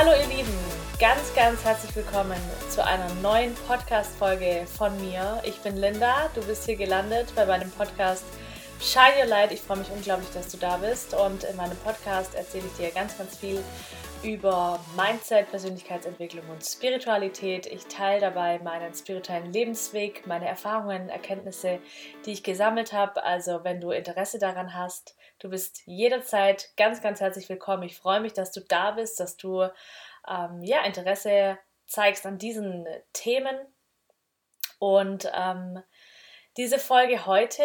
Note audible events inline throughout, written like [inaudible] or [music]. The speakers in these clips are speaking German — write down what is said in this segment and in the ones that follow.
Hallo ihr Lieben, ganz, ganz herzlich willkommen zu einer neuen Podcast-Folge von mir. Ich bin Linda, du bist hier gelandet bei meinem Podcast Shine Your Light. Ich freue mich unglaublich, dass du da bist und in meinem Podcast erzähle ich dir ganz, ganz viel über Mindset, Persönlichkeitsentwicklung und Spiritualität. Ich teile dabei meinen spirituellen Lebensweg, meine Erfahrungen, Erkenntnisse, die ich gesammelt habe. Also wenn du Interesse daran hast, du bist jederzeit ganz, ganz herzlich willkommen. Ich freue mich, dass du da bist, dass du ähm, ja, Interesse zeigst an diesen Themen. Und ähm, diese Folge heute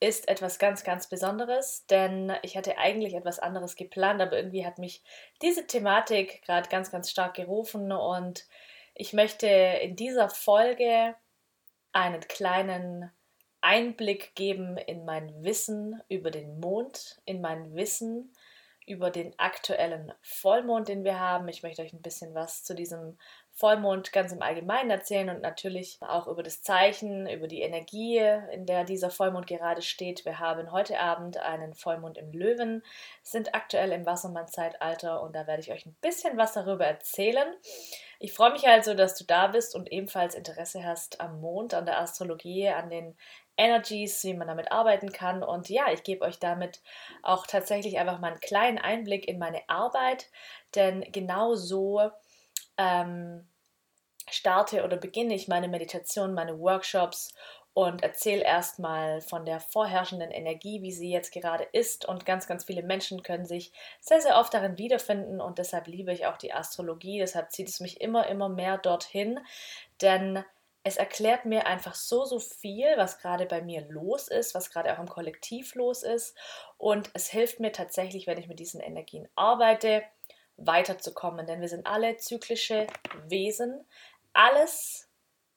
ist etwas ganz, ganz Besonderes, denn ich hatte eigentlich etwas anderes geplant, aber irgendwie hat mich diese Thematik gerade ganz, ganz stark gerufen und ich möchte in dieser Folge einen kleinen Einblick geben in mein Wissen über den Mond, in mein Wissen über den aktuellen Vollmond, den wir haben. Ich möchte euch ein bisschen was zu diesem Vollmond ganz im Allgemeinen erzählen und natürlich auch über das Zeichen, über die Energie, in der dieser Vollmond gerade steht. Wir haben heute Abend einen Vollmond im Löwen, sind aktuell im Wassermann-Zeitalter und da werde ich euch ein bisschen was darüber erzählen. Ich freue mich also, dass du da bist und ebenfalls Interesse hast am Mond, an der Astrologie, an den Energies, wie man damit arbeiten kann. Und ja, ich gebe euch damit auch tatsächlich einfach mal einen kleinen Einblick in meine Arbeit, denn genau so ähm, starte oder beginne ich meine Meditation, meine Workshops und erzähle erstmal von der vorherrschenden Energie, wie sie jetzt gerade ist. Und ganz, ganz viele Menschen können sich sehr, sehr oft darin wiederfinden. Und deshalb liebe ich auch die Astrologie. Deshalb zieht es mich immer, immer mehr dorthin. Denn es erklärt mir einfach so, so viel, was gerade bei mir los ist, was gerade auch im Kollektiv los ist. Und es hilft mir tatsächlich, wenn ich mit diesen Energien arbeite, weiterzukommen. Denn wir sind alle zyklische Wesen. Alles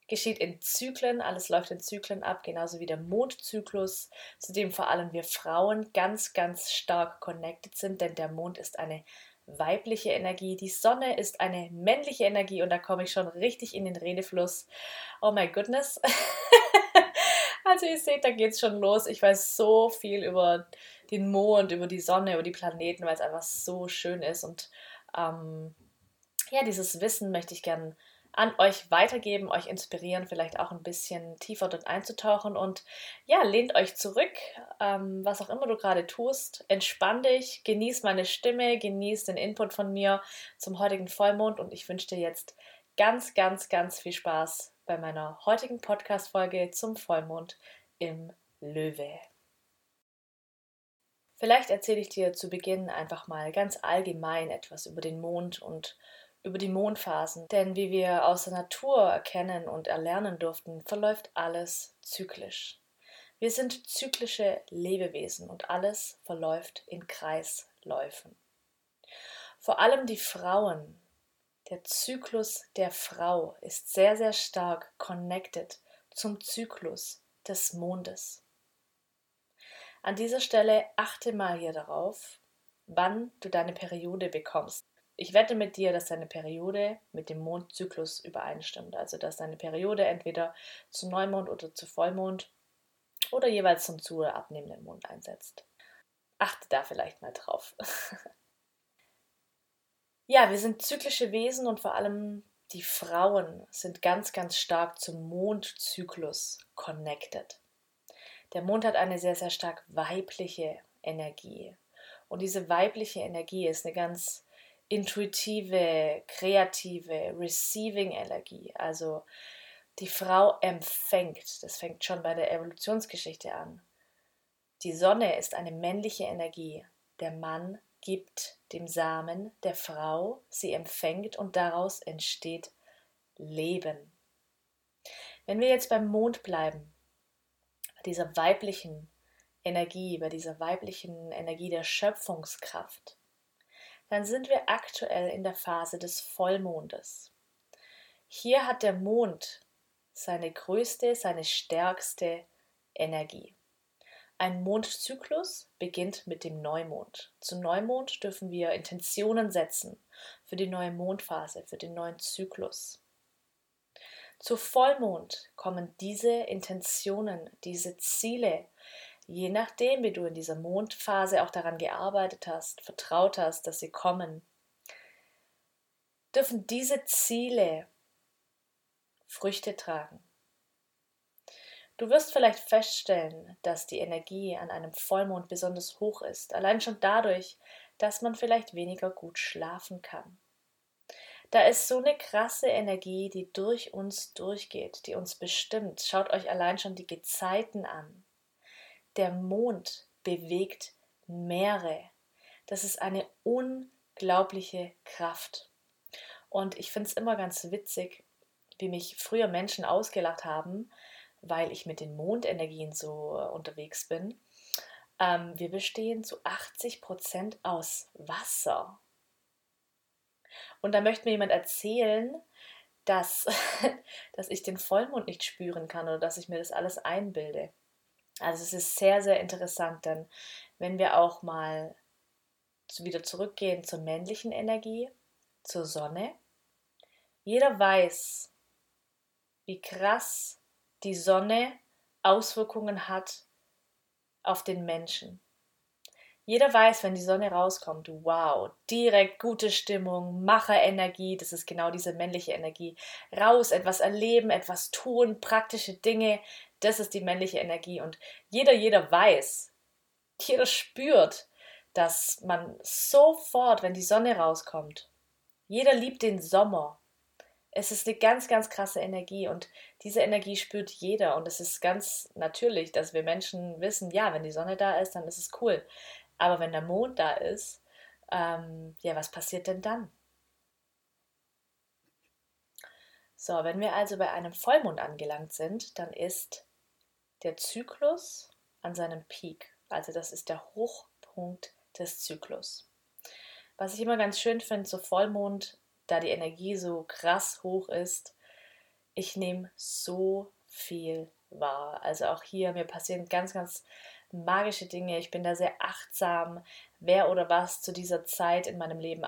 geschieht in Zyklen, alles läuft in Zyklen ab, genauso wie der Mondzyklus, zu dem vor allem wir Frauen ganz, ganz stark connected sind, denn der Mond ist eine weibliche Energie, die Sonne ist eine männliche Energie und da komme ich schon richtig in den Redefluss. Oh my goodness. [laughs] also ihr seht, da geht es schon los. Ich weiß so viel über den Mond, über die Sonne, über die Planeten, weil es einfach so schön ist und ähm, ja, dieses Wissen möchte ich gerne an euch weitergeben, euch inspirieren, vielleicht auch ein bisschen tiefer dort einzutauchen. Und ja, lehnt euch zurück, ähm, was auch immer du gerade tust, entspann dich, genieß meine Stimme, genieß den Input von mir zum heutigen Vollmond. Und ich wünsche dir jetzt ganz, ganz, ganz viel Spaß bei meiner heutigen Podcast-Folge zum Vollmond im Löwe. Vielleicht erzähle ich dir zu Beginn einfach mal ganz allgemein etwas über den Mond und über die Mondphasen. Denn wie wir aus der Natur erkennen und erlernen durften, verläuft alles zyklisch. Wir sind zyklische Lebewesen und alles verläuft in Kreisläufen. Vor allem die Frauen, der Zyklus der Frau ist sehr, sehr stark connected zum Zyklus des Mondes. An dieser Stelle achte mal hier darauf, wann du deine Periode bekommst. Ich wette mit dir, dass deine Periode mit dem Mondzyklus übereinstimmt. Also, dass deine Periode entweder zu Neumond oder zu Vollmond oder jeweils zum zu abnehmenden Mond einsetzt. Achte da vielleicht mal drauf. [laughs] ja, wir sind zyklische Wesen und vor allem die Frauen sind ganz, ganz stark zum Mondzyklus connected. Der Mond hat eine sehr, sehr stark weibliche Energie. Und diese weibliche Energie ist eine ganz intuitive, kreative, receiving Energie. Also die Frau empfängt. Das fängt schon bei der Evolutionsgeschichte an. Die Sonne ist eine männliche Energie. Der Mann gibt dem Samen der Frau, sie empfängt und daraus entsteht Leben. Wenn wir jetzt beim Mond bleiben, bei dieser weiblichen Energie, bei dieser weiblichen Energie der Schöpfungskraft, dann sind wir aktuell in der Phase des Vollmondes. Hier hat der Mond seine größte, seine stärkste Energie. Ein Mondzyklus beginnt mit dem Neumond. Zu Neumond dürfen wir Intentionen setzen für die neue Mondphase, für den neuen Zyklus. Zu Vollmond kommen diese Intentionen, diese Ziele, je nachdem, wie du in dieser Mondphase auch daran gearbeitet hast, vertraut hast, dass sie kommen, dürfen diese Ziele Früchte tragen. Du wirst vielleicht feststellen, dass die Energie an einem Vollmond besonders hoch ist, allein schon dadurch, dass man vielleicht weniger gut schlafen kann. Da ist so eine krasse Energie, die durch uns durchgeht, die uns bestimmt. Schaut euch allein schon die Gezeiten an. Der Mond bewegt Meere. Das ist eine unglaubliche Kraft. Und ich finde es immer ganz witzig, wie mich früher Menschen ausgelacht haben, weil ich mit den Mondenergien so äh, unterwegs bin. Ähm, wir bestehen zu 80 Prozent aus Wasser. Und da möchte mir jemand erzählen, dass, [laughs] dass ich den Vollmond nicht spüren kann oder dass ich mir das alles einbilde. Also es ist sehr, sehr interessant, denn wenn wir auch mal wieder zurückgehen zur männlichen Energie, zur Sonne, jeder weiß, wie krass die Sonne Auswirkungen hat auf den Menschen. Jeder weiß, wenn die Sonne rauskommt, wow, direkt gute Stimmung, Macherenergie, das ist genau diese männliche Energie. Raus, etwas erleben, etwas tun, praktische Dinge, das ist die männliche Energie. Und jeder, jeder weiß, jeder spürt, dass man sofort, wenn die Sonne rauskommt, jeder liebt den Sommer. Es ist eine ganz, ganz krasse Energie und diese Energie spürt jeder und es ist ganz natürlich, dass wir Menschen wissen, ja, wenn die Sonne da ist, dann ist es cool. Aber wenn der Mond da ist, ähm, ja, was passiert denn dann? So, wenn wir also bei einem Vollmond angelangt sind, dann ist der Zyklus an seinem Peak. Also das ist der Hochpunkt des Zyklus. Was ich immer ganz schön finde, so Vollmond, da die Energie so krass hoch ist, ich nehme so viel wahr. Also auch hier, mir passieren ganz, ganz magische Dinge. Ich bin da sehr achtsam, wer oder was zu dieser Zeit in meinem Leben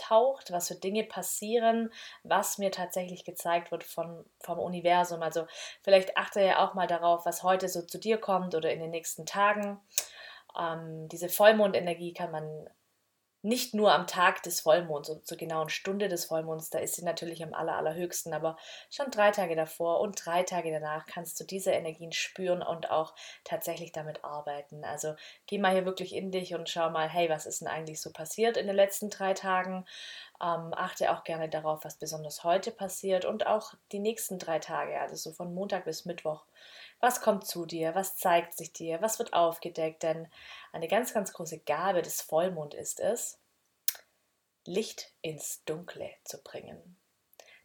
auftaucht, was für Dinge passieren, was mir tatsächlich gezeigt wird von, vom Universum. Also vielleicht achte ja auch mal darauf, was heute so zu dir kommt oder in den nächsten Tagen. Ähm, diese Vollmondenergie kann man nicht nur am Tag des Vollmonds oder zur genauen Stunde des Vollmonds, da ist sie natürlich am aller, allerhöchsten, aber schon drei Tage davor und drei Tage danach kannst du diese Energien spüren und auch tatsächlich damit arbeiten. Also geh mal hier wirklich in dich und schau mal, hey, was ist denn eigentlich so passiert in den letzten drei Tagen? Ähm, achte auch gerne darauf, was besonders heute passiert und auch die nächsten drei Tage, also so von Montag bis Mittwoch. Was kommt zu dir? Was zeigt sich dir? Was wird aufgedeckt? Denn eine ganz, ganz große Gabe des Vollmond ist es, Licht ins Dunkle zu bringen.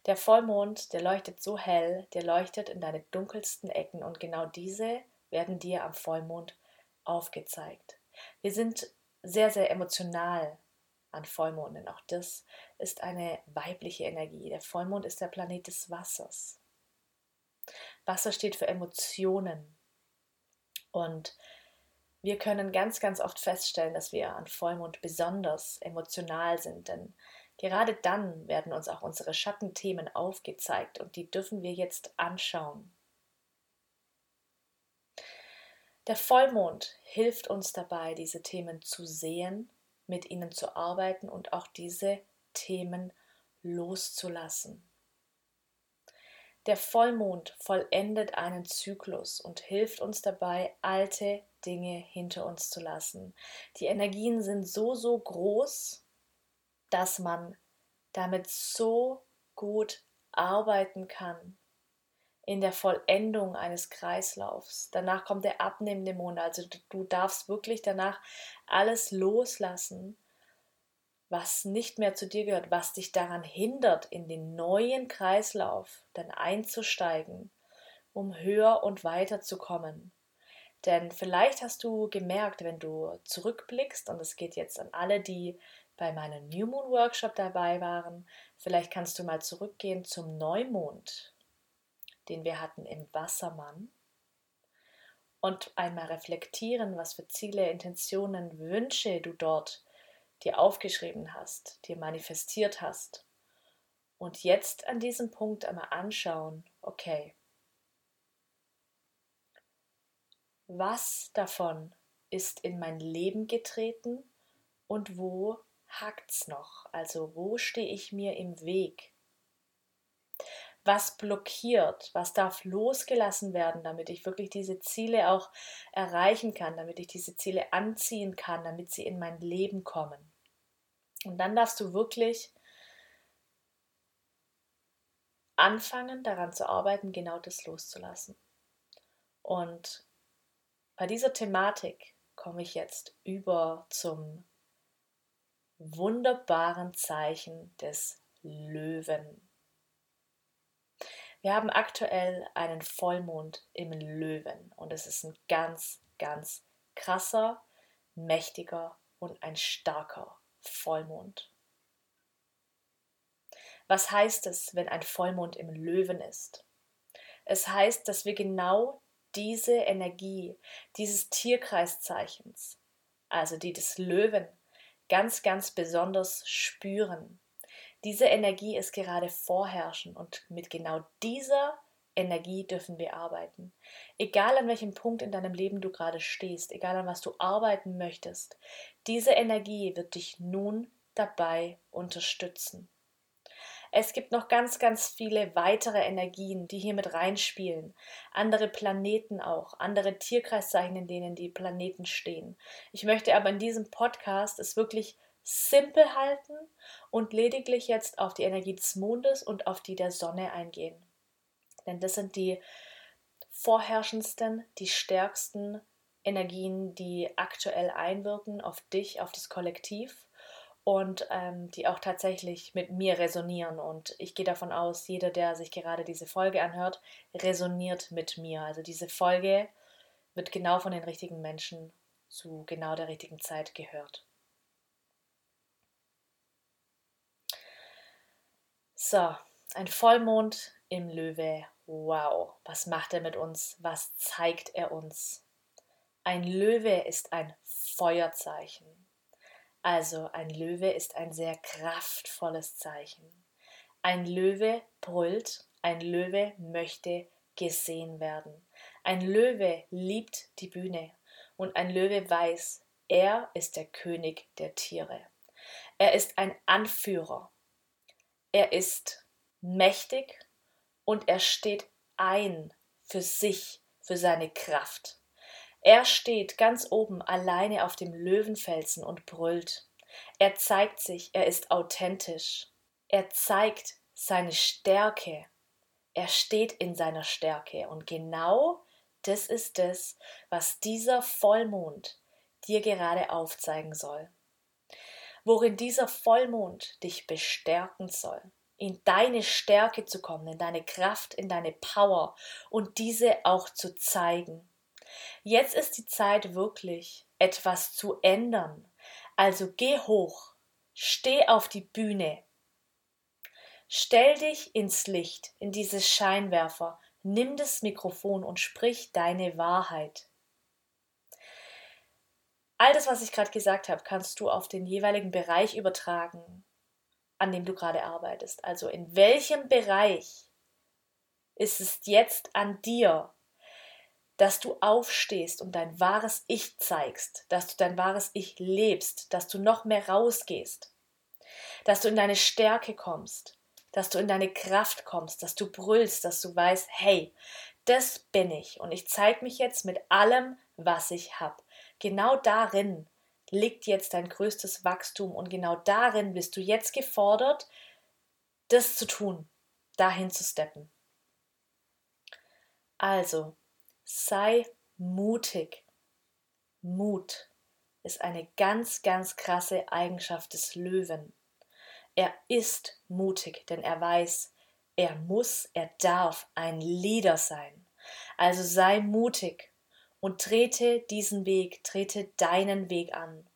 Der Vollmond, der leuchtet so hell, der leuchtet in deine dunkelsten Ecken und genau diese werden dir am Vollmond aufgezeigt. Wir sind sehr, sehr emotional an Vollmonden. Auch das ist eine weibliche Energie. Der Vollmond ist der Planet des Wassers. Wasser steht für Emotionen. Und wir können ganz, ganz oft feststellen, dass wir an Vollmond besonders emotional sind, denn gerade dann werden uns auch unsere Schattenthemen aufgezeigt und die dürfen wir jetzt anschauen. Der Vollmond hilft uns dabei, diese Themen zu sehen, mit ihnen zu arbeiten und auch diese Themen loszulassen. Der Vollmond vollendet einen Zyklus und hilft uns dabei, alte Dinge hinter uns zu lassen. Die Energien sind so, so groß, dass man damit so gut arbeiten kann in der Vollendung eines Kreislaufs. Danach kommt der abnehmende Mond, also du darfst wirklich danach alles loslassen was nicht mehr zu dir gehört, was dich daran hindert, in den neuen Kreislauf dann einzusteigen, um höher und weiter zu kommen. Denn vielleicht hast du gemerkt, wenn du zurückblickst, und es geht jetzt an alle, die bei meinem New Moon Workshop dabei waren, vielleicht kannst du mal zurückgehen zum Neumond, den wir hatten im Wassermann, und einmal reflektieren, was für Ziele, Intentionen, Wünsche du dort dir aufgeschrieben hast, dir manifestiert hast. Und jetzt an diesem Punkt einmal anschauen, okay, was davon ist in mein Leben getreten und wo hakt's noch? Also wo stehe ich mir im Weg? Was blockiert? Was darf losgelassen werden, damit ich wirklich diese Ziele auch erreichen kann, damit ich diese Ziele anziehen kann, damit sie in mein Leben kommen? Und dann darfst du wirklich anfangen, daran zu arbeiten, genau das loszulassen. Und bei dieser Thematik komme ich jetzt über zum wunderbaren Zeichen des Löwen. Wir haben aktuell einen Vollmond im Löwen und es ist ein ganz, ganz krasser, mächtiger und ein starker Vollmond. Was heißt es, wenn ein Vollmond im Löwen ist? Es heißt, dass wir genau diese Energie dieses Tierkreiszeichens, also die des Löwen, ganz, ganz besonders spüren. Diese Energie ist gerade vorherrschen und mit genau dieser Energie dürfen wir arbeiten. Egal an welchem Punkt in deinem Leben du gerade stehst, egal an was du arbeiten möchtest, diese Energie wird dich nun dabei unterstützen. Es gibt noch ganz, ganz viele weitere Energien, die hier mit reinspielen. Andere Planeten auch, andere Tierkreiszeichen, in denen die Planeten stehen. Ich möchte aber in diesem Podcast es wirklich simpel halten und lediglich jetzt auf die Energie des Mondes und auf die der Sonne eingehen. Denn das sind die vorherrschendsten, die stärksten Energien, die aktuell einwirken auf dich, auf das Kollektiv und ähm, die auch tatsächlich mit mir resonieren. Und ich gehe davon aus, jeder, der sich gerade diese Folge anhört, resoniert mit mir. Also diese Folge wird genau von den richtigen Menschen zu genau der richtigen Zeit gehört. So, ein Vollmond im Löwe. Wow, was macht er mit uns? Was zeigt er uns? Ein Löwe ist ein Feuerzeichen. Also ein Löwe ist ein sehr kraftvolles Zeichen. Ein Löwe brüllt, ein Löwe möchte gesehen werden. Ein Löwe liebt die Bühne und ein Löwe weiß, er ist der König der Tiere. Er ist ein Anführer. Er ist mächtig und er steht ein für sich, für seine Kraft. Er steht ganz oben alleine auf dem Löwenfelsen und brüllt. Er zeigt sich, er ist authentisch. Er zeigt seine Stärke. Er steht in seiner Stärke. Und genau das ist es, was dieser Vollmond dir gerade aufzeigen soll. Worin dieser Vollmond dich bestärken soll in deine Stärke zu kommen, in deine Kraft, in deine Power und diese auch zu zeigen. Jetzt ist die Zeit wirklich, etwas zu ändern. Also geh hoch, steh auf die Bühne, stell dich ins Licht, in dieses Scheinwerfer, nimm das Mikrofon und sprich deine Wahrheit. All das, was ich gerade gesagt habe, kannst du auf den jeweiligen Bereich übertragen, an dem du gerade arbeitest. Also in welchem Bereich ist es jetzt an dir, dass du aufstehst und dein wahres Ich zeigst, dass du dein wahres Ich lebst, dass du noch mehr rausgehst, dass du in deine Stärke kommst, dass du in deine Kraft kommst, dass du brüllst, dass du weißt, hey, das bin ich und ich zeige mich jetzt mit allem, was ich habe. Genau darin liegt jetzt dein größtes Wachstum und genau darin bist du jetzt gefordert, das zu tun, dahin zu steppen. Also, Sei mutig. Mut ist eine ganz, ganz krasse Eigenschaft des Löwen. Er ist mutig, denn er weiß, er muss, er darf ein Leader sein. Also sei mutig und trete diesen Weg, trete deinen Weg an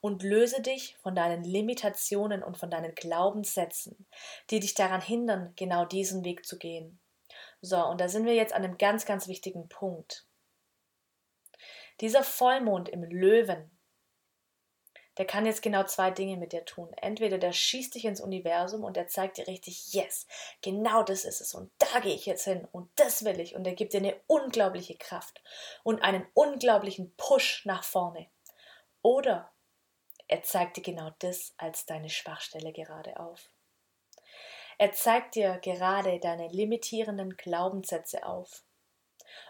und löse dich von deinen Limitationen und von deinen Glaubenssätzen, die dich daran hindern, genau diesen Weg zu gehen. So, und da sind wir jetzt an einem ganz, ganz wichtigen Punkt. Dieser Vollmond im Löwen, der kann jetzt genau zwei Dinge mit dir tun. Entweder der schießt dich ins Universum und der zeigt dir richtig, yes, genau das ist es und da gehe ich jetzt hin und das will ich und er gibt dir eine unglaubliche Kraft und einen unglaublichen Push nach vorne. Oder er zeigt dir genau das als deine Schwachstelle gerade auf. Er zeigt dir gerade deine limitierenden Glaubenssätze auf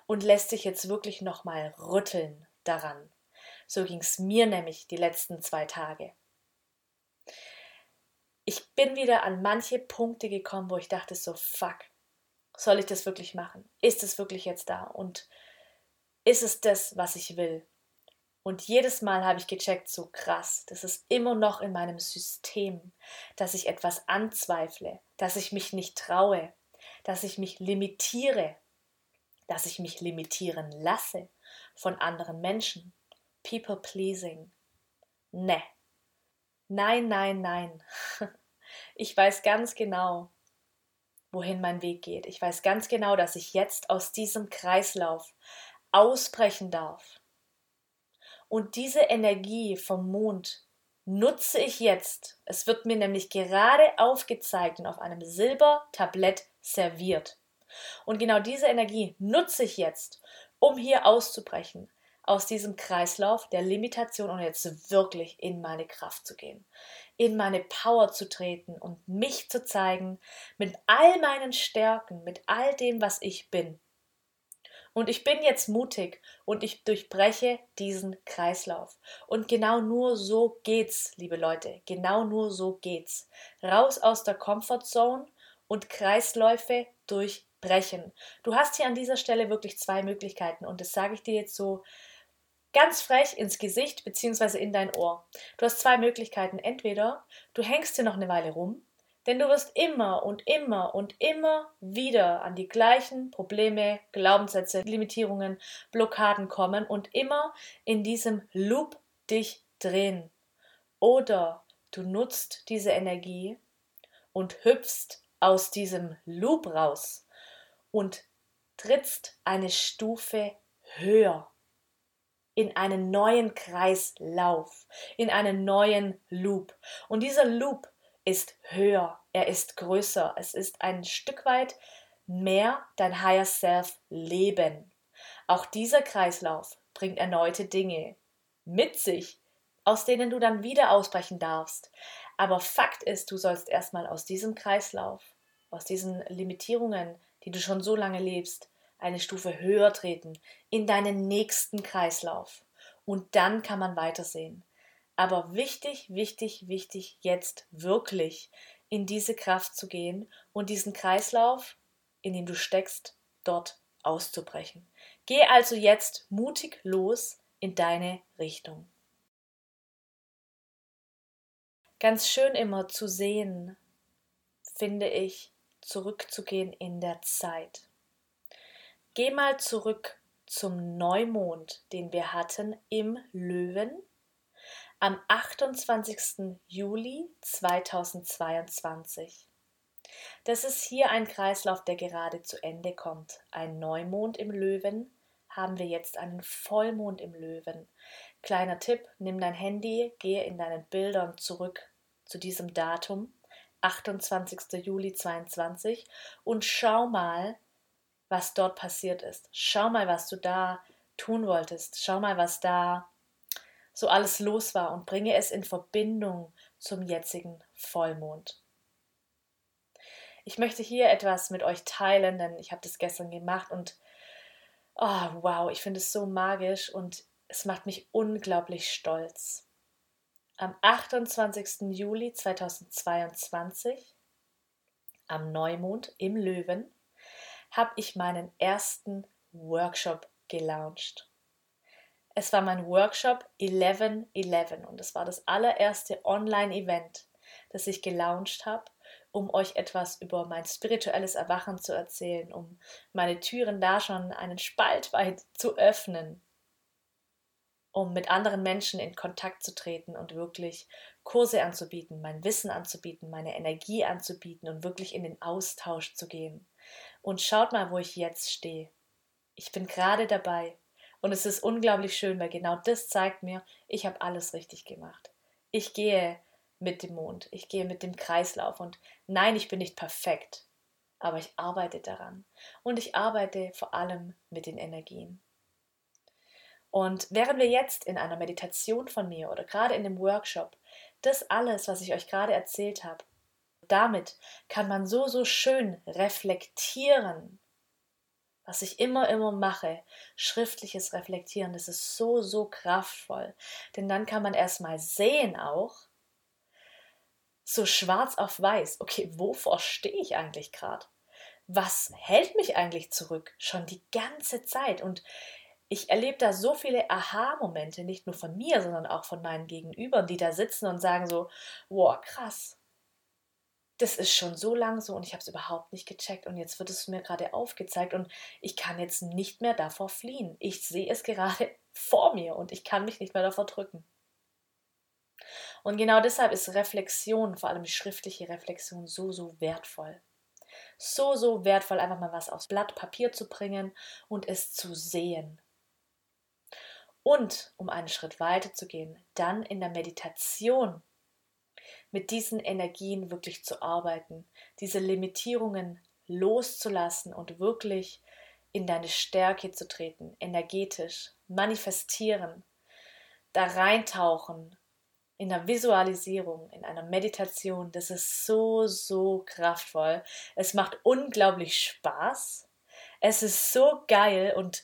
und lässt dich jetzt wirklich nochmal rütteln daran. So ging es mir nämlich die letzten zwei Tage. Ich bin wieder an manche Punkte gekommen, wo ich dachte so, fuck, soll ich das wirklich machen? Ist es wirklich jetzt da? Und ist es das, was ich will? Und jedes Mal habe ich gecheckt, so krass, das ist immer noch in meinem System, dass ich etwas anzweifle, dass ich mich nicht traue, dass ich mich limitiere, dass ich mich limitieren lasse von anderen Menschen. People pleasing. Ne. Nein, nein, nein. [laughs] Ich weiß ganz genau, wohin mein Weg geht. Ich weiß ganz genau, dass ich jetzt aus diesem Kreislauf ausbrechen darf und diese Energie vom Mond nutze ich jetzt. Es wird mir nämlich gerade aufgezeigt und auf einem Silbertablett serviert. Und genau diese Energie nutze ich jetzt, um hier auszubrechen aus diesem Kreislauf der Limitation und jetzt wirklich in meine Kraft zu gehen, in meine Power zu treten und mich zu zeigen mit all meinen Stärken, mit all dem, was ich bin. Und ich bin jetzt mutig und ich durchbreche diesen Kreislauf. Und genau nur so geht's, liebe Leute. Genau nur so geht's. Raus aus der Comfortzone und Kreisläufe durchbrechen. Du hast hier an dieser Stelle wirklich zwei Möglichkeiten und das sage ich dir jetzt so ganz frech ins Gesicht bzw. in dein Ohr. Du hast zwei Möglichkeiten. Entweder du hängst hier noch eine Weile rum denn du wirst immer und immer und immer wieder an die gleichen Probleme, Glaubenssätze, Limitierungen, Blockaden kommen und immer in diesem Loop dich drehen. Oder du nutzt diese Energie und hüpfst aus diesem Loop raus und trittst eine Stufe höher in einen neuen Kreislauf, in einen neuen Loop. Und dieser Loop ist höher, er ist größer, es ist ein Stück weit mehr dein Higher Self Leben. Auch dieser Kreislauf bringt erneute Dinge mit sich, aus denen du dann wieder ausbrechen darfst. Aber Fakt ist, du sollst erstmal aus diesem Kreislauf, aus diesen Limitierungen, die du schon so lange lebst, eine Stufe höher treten, in deinen nächsten Kreislauf. Und dann kann man weitersehen. Aber wichtig, wichtig, wichtig, jetzt wirklich in diese Kraft zu gehen und diesen Kreislauf, in dem du steckst, dort auszubrechen. Geh also jetzt mutig los in deine Richtung. Ganz schön immer zu sehen, finde ich, zurückzugehen in der Zeit. Geh mal zurück zum Neumond, den wir hatten im Löwen am 28. Juli 2022. Das ist hier ein Kreislauf, der gerade zu Ende kommt. Ein Neumond im Löwen haben wir jetzt einen Vollmond im Löwen. Kleiner Tipp, nimm dein Handy, gehe in deinen Bildern zurück zu diesem Datum, 28. Juli 22 und schau mal, was dort passiert ist. Schau mal, was du da tun wolltest. Schau mal, was da so alles los war und bringe es in Verbindung zum jetzigen Vollmond. Ich möchte hier etwas mit euch teilen, denn ich habe das gestern gemacht und oh, wow, ich finde es so magisch und es macht mich unglaublich stolz. Am 28. Juli 2022, am Neumond im Löwen, habe ich meinen ersten Workshop gelauncht. Es war mein Workshop 1111 und es war das allererste Online-Event, das ich gelauncht habe, um euch etwas über mein spirituelles Erwachen zu erzählen, um meine Türen da schon einen Spalt weit zu öffnen, um mit anderen Menschen in Kontakt zu treten und wirklich Kurse anzubieten, mein Wissen anzubieten, meine Energie anzubieten und wirklich in den Austausch zu gehen. Und schaut mal, wo ich jetzt stehe. Ich bin gerade dabei, und es ist unglaublich schön, weil genau das zeigt mir, ich habe alles richtig gemacht. Ich gehe mit dem Mond, ich gehe mit dem Kreislauf und nein, ich bin nicht perfekt, aber ich arbeite daran und ich arbeite vor allem mit den Energien. Und während wir jetzt in einer Meditation von mir oder gerade in dem Workshop das alles, was ich euch gerade erzählt habe, damit kann man so, so schön reflektieren, was ich immer, immer mache, schriftliches Reflektieren, das ist so, so kraftvoll. Denn dann kann man erstmal sehen auch, so schwarz auf weiß, okay, wovor stehe ich eigentlich gerade? Was hält mich eigentlich zurück? Schon die ganze Zeit. Und ich erlebe da so viele Aha-Momente, nicht nur von mir, sondern auch von meinen Gegenübern, die da sitzen und sagen so, wow, krass, das ist schon so lang so und ich habe es überhaupt nicht gecheckt und jetzt wird es mir gerade aufgezeigt und ich kann jetzt nicht mehr davor fliehen. Ich sehe es gerade [laughs] vor mir und ich kann mich nicht mehr davor drücken. Und genau deshalb ist Reflexion, vor allem schriftliche Reflexion, so, so wertvoll. So, so wertvoll, einfach mal was aufs Blatt Papier zu bringen und es zu sehen. Und um einen Schritt weiter zu gehen, dann in der Meditation mit diesen Energien wirklich zu arbeiten, diese Limitierungen loszulassen und wirklich in deine Stärke zu treten, energetisch, manifestieren, da reintauchen, in der Visualisierung, in einer Meditation, das ist so, so kraftvoll. Es macht unglaublich Spaß. Es ist so geil und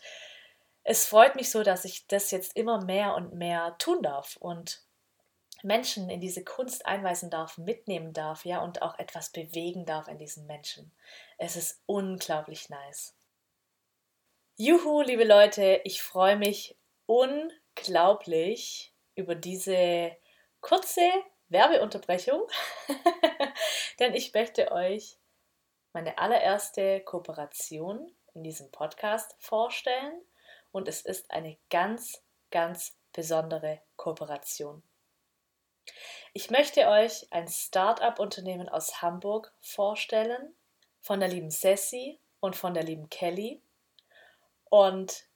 es freut mich so, dass ich das jetzt immer mehr und mehr tun darf und Menschen in diese Kunst einweisen darf, mitnehmen darf, ja, und auch etwas bewegen darf in diesen Menschen. Es ist unglaublich nice. Juhu, liebe Leute, ich freue mich unglaublich über diese kurze Werbeunterbrechung, [laughs] denn ich möchte euch meine allererste Kooperation in diesem Podcast vorstellen und es ist eine ganz, ganz besondere Kooperation. Ich möchte euch ein Start-up-Unternehmen aus Hamburg vorstellen, von der lieben Sassy und von der lieben Kelly. Und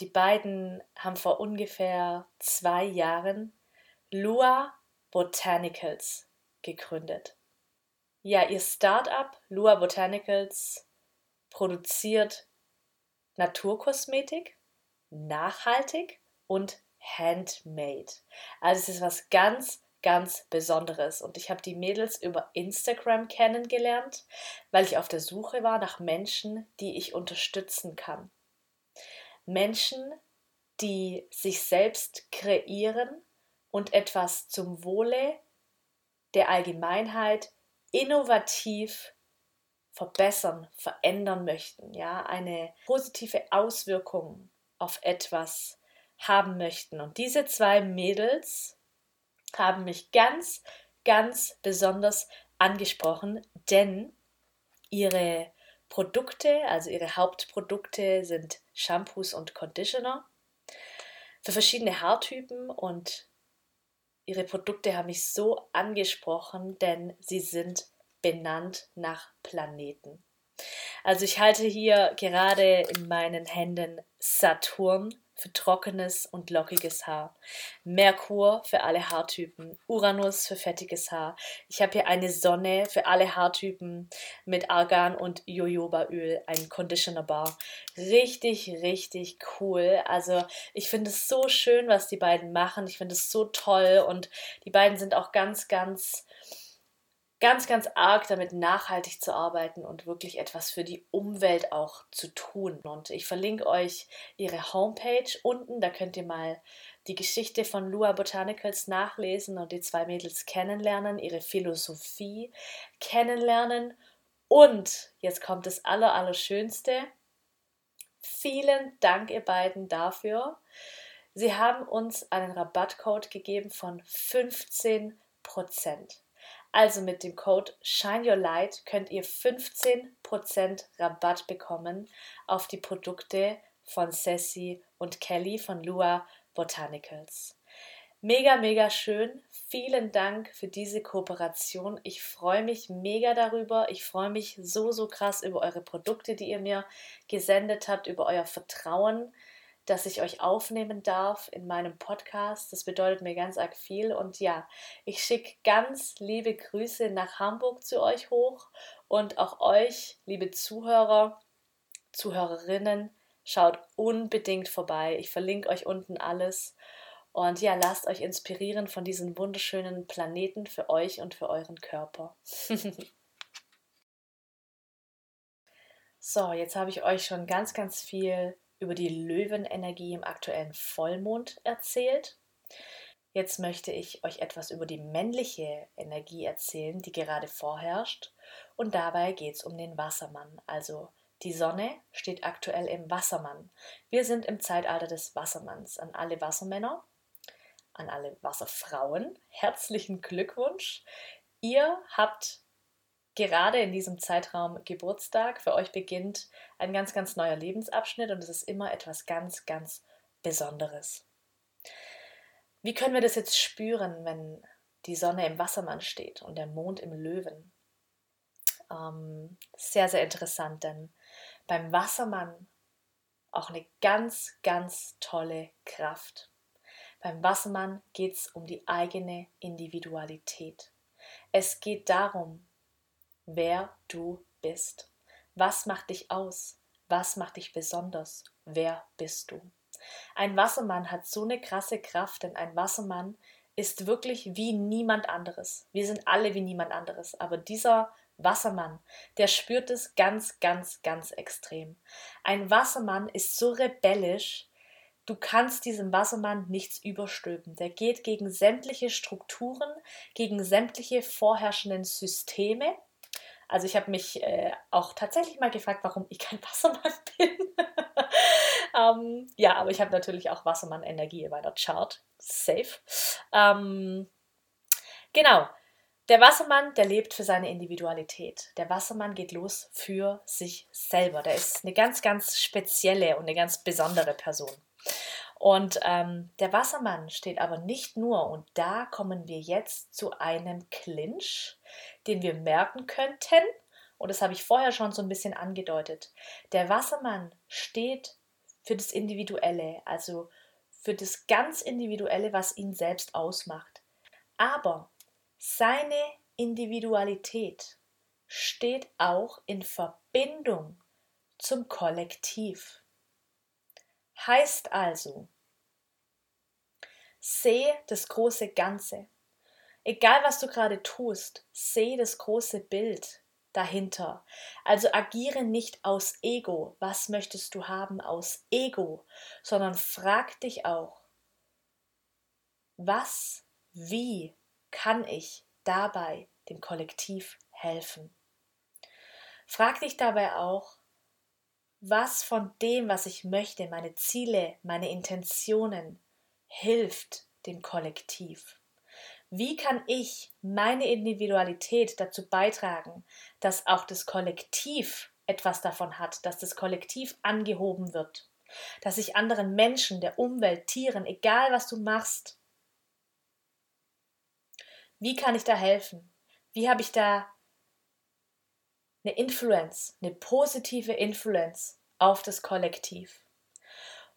die beiden haben vor ungefähr zwei Jahren Lua Botanicals gegründet. Ja, ihr Start-up Lua Botanicals produziert Naturkosmetik, nachhaltig und handmade. Also es ist was ganz ganz Besonderes. Und ich habe die Mädels über Instagram kennengelernt, weil ich auf der Suche war nach Menschen, die ich unterstützen kann. Menschen, die sich selbst kreieren und etwas zum Wohle der Allgemeinheit innovativ verbessern, verändern möchten, ja, eine positive Auswirkung auf etwas haben möchten. Und diese zwei Mädels haben mich ganz, ganz besonders angesprochen, denn ihre Produkte, also ihre Hauptprodukte sind Shampoos und Conditioner für verschiedene Haartypen und ihre Produkte haben mich so angesprochen, denn sie sind benannt nach Planeten. Also ich halte hier gerade in meinen Händen Saturn, für trockenes und lockiges Haar, Merkur für alle Haartypen, Uranus für fettiges Haar. Ich habe hier eine Sonne für alle Haartypen mit Argan und Jojobaöl, ein Conditioner Bar. Richtig, richtig cool. Also ich finde es so schön, was die beiden machen. Ich finde es so toll und die beiden sind auch ganz, ganz ganz, ganz arg damit nachhaltig zu arbeiten und wirklich etwas für die Umwelt auch zu tun. Und ich verlinke euch ihre Homepage unten, da könnt ihr mal die Geschichte von Lua Botanicals nachlesen und die zwei Mädels kennenlernen, ihre Philosophie kennenlernen. Und jetzt kommt das Allerallerschönste. Vielen Dank, ihr beiden, dafür. Sie haben uns einen Rabattcode gegeben von 15 Prozent. Also mit dem Code Shine Your Light könnt ihr 15% Rabatt bekommen auf die Produkte von Sassy und Kelly von Lua Botanicals. Mega, mega schön. Vielen Dank für diese Kooperation. Ich freue mich mega darüber. Ich freue mich so, so krass über eure Produkte, die ihr mir gesendet habt, über euer Vertrauen dass ich euch aufnehmen darf in meinem Podcast. Das bedeutet mir ganz arg viel. Und ja, ich schicke ganz liebe Grüße nach Hamburg zu euch hoch und auch euch, liebe Zuhörer, Zuhörerinnen, Schaut unbedingt vorbei. Ich verlinke euch unten alles. Und ja, lasst euch inspirieren von diesen wunderschönen Planeten für euch und für euren Körper. [laughs] so, jetzt habe ich euch schon ganz, ganz viel über die Löwenenergie im aktuellen Vollmond erzählt. Jetzt möchte ich euch etwas über die männliche Energie erzählen, die gerade vorherrscht. Und dabei geht es um den Wassermann, also die Sonne steht aktuell im Wassermann. Wir sind im Zeitalter des Wassermanns. An alle Wassermänner, an alle Wasserfrauen, herzlichen Glückwunsch. Ihr habt gerade in diesem Zeitraum Geburtstag. Für euch beginnt ein ganz, ganz neuer Lebensabschnitt und es ist immer etwas ganz, ganz Besonderes. Wie können wir das jetzt spüren, wenn die Sonne im Wassermann steht und der Mond im Löwen? Ähm, sehr, sehr interessant, denn beim Wassermann auch eine ganz, ganz tolle Kraft. Beim Wassermann geht es um die eigene Individualität. Es geht darum, wer du bist. Was macht dich aus? Was macht dich besonders? Wer bist du? Ein Wassermann hat so eine krasse Kraft, denn ein Wassermann ist wirklich wie niemand anderes. Wir sind alle wie niemand anderes, aber dieser Wassermann, der spürt es ganz, ganz, ganz extrem. Ein Wassermann ist so rebellisch, du kannst diesem Wassermann nichts überstülpen. Der geht gegen sämtliche Strukturen, gegen sämtliche vorherrschenden Systeme. Also ich habe mich äh, auch tatsächlich mal gefragt, warum ich kein [laughs] Wassermann bin. [laughs] ähm, ja, aber ich habe natürlich auch Wassermann-Energie in meiner Chart. Safe. Ähm, genau. Der Wassermann, der lebt für seine Individualität. Der Wassermann geht los für sich selber. Der ist eine ganz, ganz spezielle und eine ganz besondere Person. Und ähm, der Wassermann steht aber nicht nur, und da kommen wir jetzt zu einem Clinch, den wir merken könnten, und das habe ich vorher schon so ein bisschen angedeutet. Der Wassermann steht für das Individuelle, also für das ganz Individuelle, was ihn selbst ausmacht. Aber seine Individualität steht auch in Verbindung zum Kollektiv. Heißt also, sehe das große Ganze. Egal was du gerade tust, sehe das große Bild dahinter. Also agiere nicht aus Ego, was möchtest du haben aus Ego, sondern frag dich auch, was, wie kann ich dabei dem Kollektiv helfen? Frag dich dabei auch, was von dem, was ich möchte, meine Ziele, meine Intentionen, hilft dem Kollektiv? Wie kann ich meine Individualität dazu beitragen, dass auch das Kollektiv etwas davon hat, dass das Kollektiv angehoben wird, dass ich anderen Menschen, der Umwelt, Tieren, egal was du machst, wie kann ich da helfen? Wie habe ich da eine Influence, eine positive Influence auf das Kollektiv?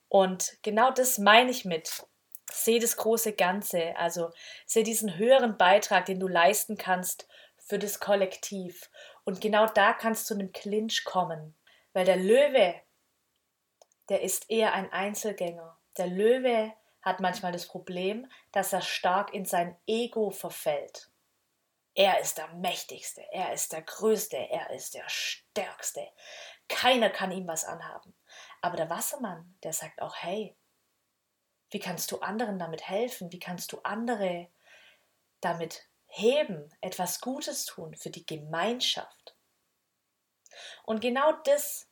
Und genau das meine ich mit. Seh das große Ganze, also seh diesen höheren Beitrag, den du leisten kannst für das Kollektiv. Und genau da kannst du einem Clinch kommen, weil der Löwe, der ist eher ein Einzelgänger. Der Löwe hat manchmal das Problem, dass er stark in sein Ego verfällt. Er ist der Mächtigste, er ist der Größte, er ist der Stärkste. Keiner kann ihm was anhaben. Aber der Wassermann, der sagt auch, hey, wie kannst du anderen damit helfen? Wie kannst du andere damit heben, etwas Gutes tun für die Gemeinschaft? Und genau das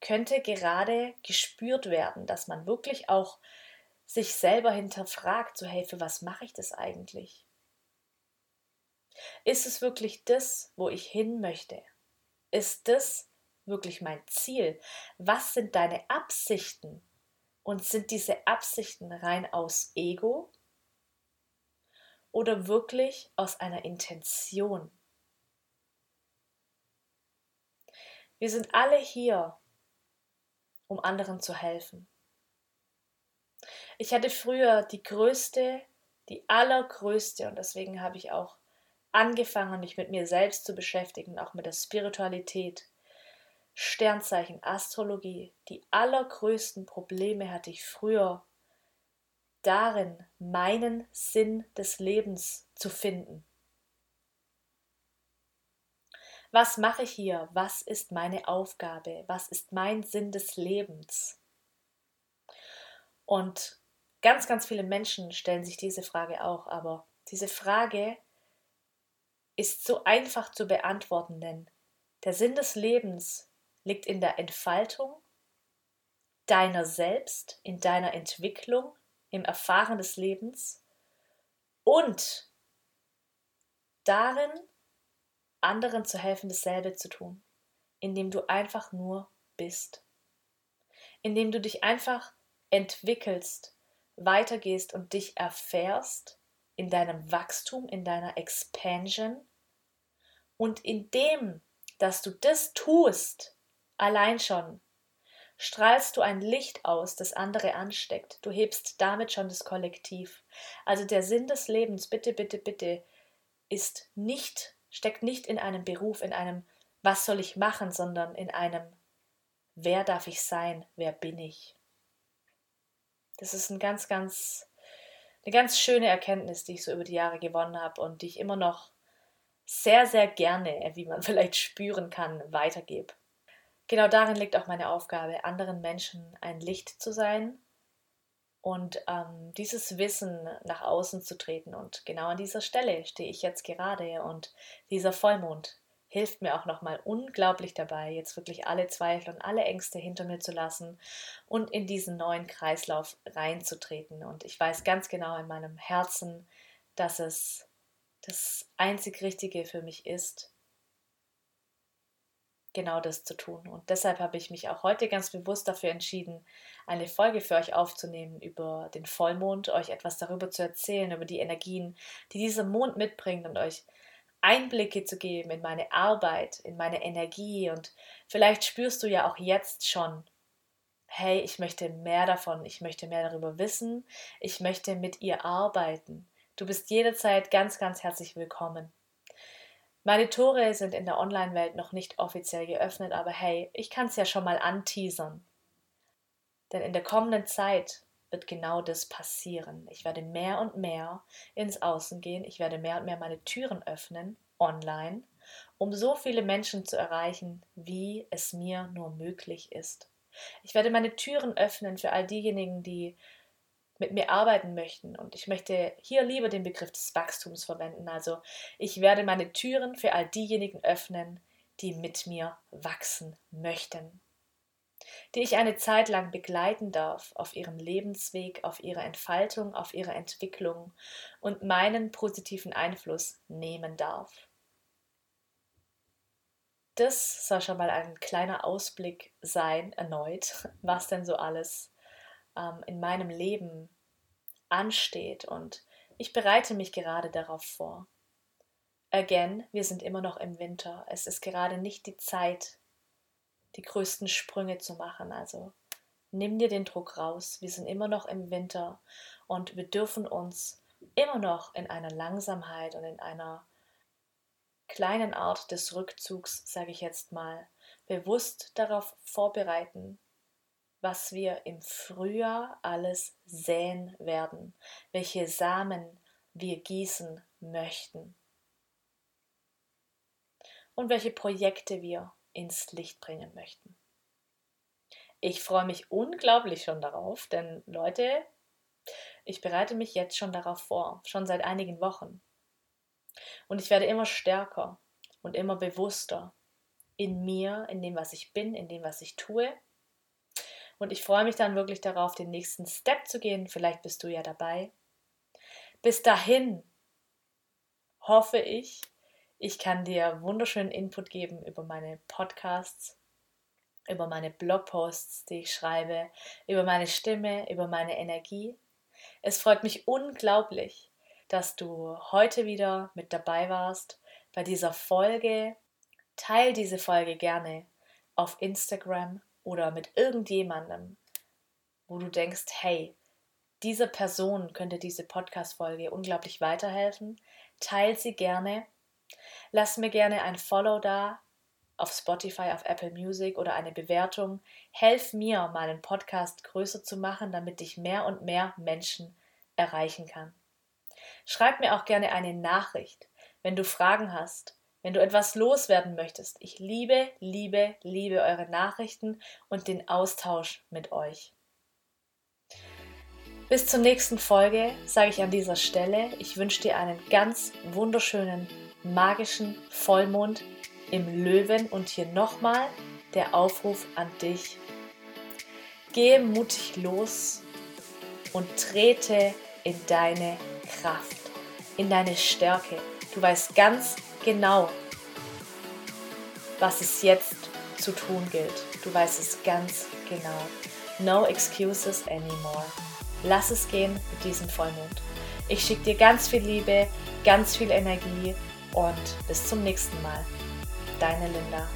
könnte gerade gespürt werden, dass man wirklich auch sich selber hinterfragt, so hey, für was mache ich das eigentlich? Ist es wirklich das, wo ich hin möchte? Ist das wirklich mein Ziel? Was sind deine Absichten? Und sind diese Absichten rein aus Ego oder wirklich aus einer Intention? Wir sind alle hier, um anderen zu helfen. Ich hatte früher die größte, die allergrößte, und deswegen habe ich auch angefangen, mich mit mir selbst zu beschäftigen, auch mit der Spiritualität. Sternzeichen, Astrologie, die allergrößten Probleme hatte ich früher darin, meinen Sinn des Lebens zu finden. Was mache ich hier? Was ist meine Aufgabe? Was ist mein Sinn des Lebens? Und ganz, ganz viele Menschen stellen sich diese Frage auch, aber diese Frage ist so einfach zu beantworten, denn der Sinn des Lebens liegt in der Entfaltung deiner selbst, in deiner Entwicklung, im Erfahren des Lebens und darin, anderen zu helfen, dasselbe zu tun, indem du einfach nur bist, indem du dich einfach entwickelst, weitergehst und dich erfährst in deinem Wachstum, in deiner Expansion und indem, dass du das tust, allein schon, strahlst du ein Licht aus, das andere ansteckt. Du hebst damit schon das Kollektiv. Also der Sinn des Lebens, bitte, bitte, bitte, ist nicht steckt nicht in einem Beruf, in einem was soll ich machen, sondern in einem wer darf ich sein, wer bin ich. Das ist ein ganz, ganz, eine ganz schöne Erkenntnis, die ich so über die Jahre gewonnen habe und die ich immer noch sehr, sehr gerne, wie man [laughs] vielleicht spüren kann, weitergebe. Genau darin liegt auch meine Aufgabe, anderen Menschen ein Licht zu sein und ähm, dieses Wissen nach außen zu treten. Und genau an dieser Stelle stehe ich jetzt gerade und dieser Vollmond hilft mir auch nochmal unglaublich dabei, jetzt wirklich alle Zweifel und alle Ängste hinter mir zu lassen und in diesen neuen Kreislauf reinzutreten. Und ich weiß ganz genau in meinem Herzen, dass es das einzig Richtige für mich ist, genau das zu tun. Und deshalb habe ich mich auch heute ganz bewusst dafür entschieden, eine Folge für euch aufzunehmen über den Vollmond, euch etwas darüber zu erzählen, über die Energien, die dieser Mond mitbringt und euch Einblicke zu geben in meine Arbeit, in meine Energie und vielleicht spürst du ja auch jetzt schon, hey, ich möchte mehr davon, ich möchte mehr darüber wissen, ich möchte mit ihr arbeiten. Du bist jederzeit ganz, ganz herzlich willkommen. Meine Tore sind in der Online-Welt noch nicht offiziell geöffnet, aber hey, ich kann es ja schon mal anteasern. Denn in der kommenden Zeit wird genau das passieren. Ich werde mehr und mehr ins Außen gehen, ich werde mehr und mehr meine Türen öffnen, online, um so viele Menschen zu erreichen, wie es mir nur möglich ist. Ich werde meine Türen öffnen für all diejenigen, die mit mir arbeiten möchten. Und ich möchte hier lieber den Begriff des Wachstums verwenden. Also ich werde meine Türen für all diejenigen öffnen, die mit mir wachsen möchten. Die ich eine Zeit lang begleiten darf auf ihrem Lebensweg, auf ihrer Entfaltung, auf ihrer Entwicklung und meinen positiven Einfluss nehmen darf. Das soll schon mal ein kleiner Ausblick sein, erneut, was denn so alles ähm, in meinem Leben ansteht und ich bereite mich gerade darauf vor. Again, wir sind immer noch im Winter. Es ist gerade nicht die Zeit, die größten Sprünge zu machen. Also nimm dir den Druck raus. Wir sind immer noch im Winter und wir dürfen uns immer noch in einer Langsamkeit und in einer kleinen Art des Rückzugs, sage ich jetzt mal, bewusst darauf vorbereiten, was wir im Frühjahr alles säen werden, welche Samen wir gießen möchten und welche Projekte wir ins Licht bringen möchten. Ich freue mich unglaublich schon darauf, denn Leute, ich bereite mich jetzt schon darauf vor, schon seit einigen Wochen. Und ich werde immer stärker und immer bewusster in mir, in dem, was ich bin, in dem, was ich tue und ich freue mich dann wirklich darauf, den nächsten Step zu gehen. Vielleicht bist du ja dabei. Bis dahin hoffe ich, ich kann dir wunderschönen Input geben über meine Podcasts, über meine Blogposts, die ich schreibe, über meine Stimme, über meine Energie. Es freut mich unglaublich, dass du heute wieder mit dabei warst bei dieser Folge. Teil diese Folge gerne auf Instagram oder mit irgendjemandem, wo du denkst, hey, diese Person könnte diese Podcast-Folge unglaublich weiterhelfen, teil sie gerne. Lass mir gerne ein Follow da auf Spotify, auf Apple Music oder eine Bewertung. Helf mir, meinen Podcast größer zu machen, damit ich mehr und mehr Menschen erreichen kann. Schreib mir auch gerne eine Nachricht, wenn du Fragen hast, wenn du etwas loswerden möchtest. Ich liebe, liebe, liebe eure Nachrichten und den Austausch mit euch. Bis zur nächsten Folge sage ich an dieser Stelle, ich wünsche dir einen ganz wunderschönen, magischen Vollmond im Löwen und hier nochmal der Aufruf an dich. Gehe mutig los und trete in deine Kraft, in deine Stärke. Du weißt ganz genau, was es jetzt zu tun gilt. Du weißt es ganz genau. No excuses anymore. Lass es gehen mit diesem Vollmond. Ich schicke dir ganz viel Liebe, ganz viel Energie und bis zum nächsten Mal. Deine Linda.